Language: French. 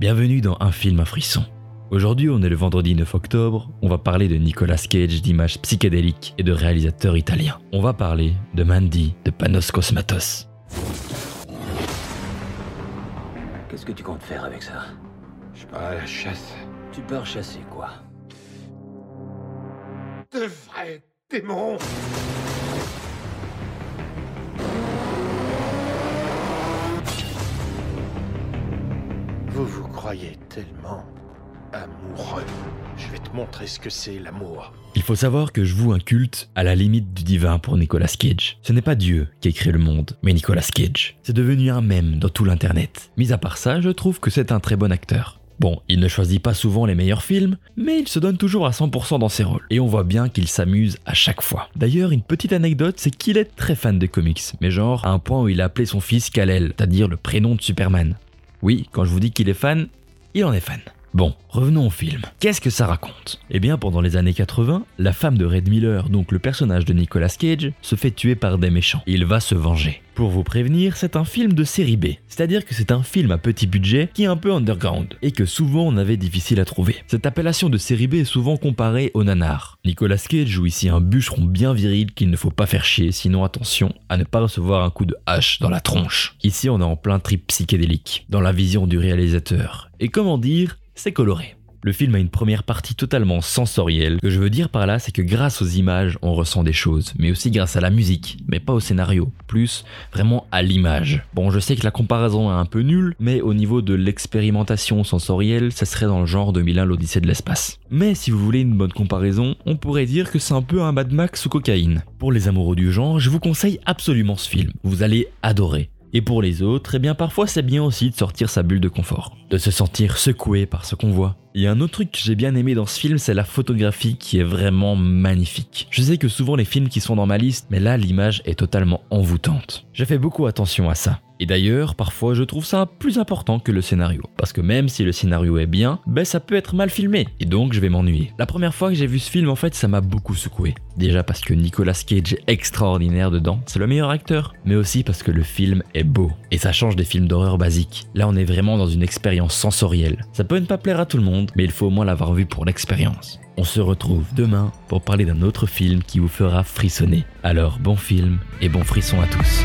Bienvenue dans Un film à frisson. Aujourd'hui, on est le vendredi 9 octobre, on va parler de Nicolas Cage, d'images psychédéliques et de réalisateurs italiens. On va parler de Mandy, de Panos Cosmatos. Qu'est-ce que tu comptes faire avec ça? Je pars à la chasse. Tu pars chasser quoi? De vrais démons Vous vous croyez tellement amoureux. Je vais te montrer ce que c'est l'amour. Il faut savoir que je voue un culte à la limite du divin pour Nicolas Cage. Ce n'est pas Dieu qui a créé le monde, mais Nicolas Cage. C'est devenu un mème dans tout l'internet. Mis à part ça, je trouve que c'est un très bon acteur. Bon, il ne choisit pas souvent les meilleurs films, mais il se donne toujours à 100% dans ses rôles. Et on voit bien qu'il s'amuse à chaque fois. D'ailleurs, une petite anecdote, c'est qu'il est très fan de comics, mais genre à un point où il a appelé son fils Kal-El, c'est-à-dire le prénom de Superman. Oui, quand je vous dis qu'il est fan, il en est fan. Bon, revenons au film. Qu'est-ce que ça raconte? Eh bien, pendant les années 80, la femme de Red Miller, donc le personnage de Nicolas Cage, se fait tuer par des méchants. Il va se venger. Pour vous prévenir, c'est un film de série B, c'est-à-dire que c'est un film à petit budget qui est un peu underground et que souvent on avait difficile à trouver. Cette appellation de série B est souvent comparée au nanar. Nicolas Cage joue ici un bûcheron bien viril qu'il ne faut pas faire chier, sinon attention à ne pas recevoir un coup de hache dans la tronche. Ici, on est en plein trip psychédélique, dans la vision du réalisateur. Et comment dire, c'est coloré. Le film a une première partie totalement sensorielle. Ce que je veux dire par là, c'est que grâce aux images, on ressent des choses, mais aussi grâce à la musique, mais pas au scénario, plus vraiment à l'image. Bon, je sais que la comparaison est un peu nulle, mais au niveau de l'expérimentation sensorielle, ça serait dans le genre 2001 l'Odyssée de l'espace. Mais si vous voulez une bonne comparaison, on pourrait dire que c'est un peu un Mad Max sous cocaïne. Pour les amoureux du genre, je vous conseille absolument ce film. Vous allez adorer. Et pour les autres, eh bien parfois c'est bien aussi de sortir sa bulle de confort, de se sentir secoué par ce qu'on voit. A un autre truc que j'ai bien aimé dans ce film, c'est la photographie qui est vraiment magnifique. Je sais que souvent les films qui sont dans ma liste, mais là l'image est totalement envoûtante. J'ai fait beaucoup attention à ça. Et d'ailleurs, parfois je trouve ça plus important que le scénario. Parce que même si le scénario est bien, ben ça peut être mal filmé. Et donc je vais m'ennuyer. La première fois que j'ai vu ce film, en fait, ça m'a beaucoup secoué. Déjà parce que Nicolas Cage est extraordinaire dedans, c'est le meilleur acteur. Mais aussi parce que le film est beau. Et ça change des films d'horreur basiques. Là, on est vraiment dans une expérience sensorielle. Ça peut ne pas plaire à tout le monde, mais il faut au moins l'avoir vu pour l'expérience. On se retrouve demain pour parler d'un autre film qui vous fera frissonner. Alors bon film et bon frisson à tous.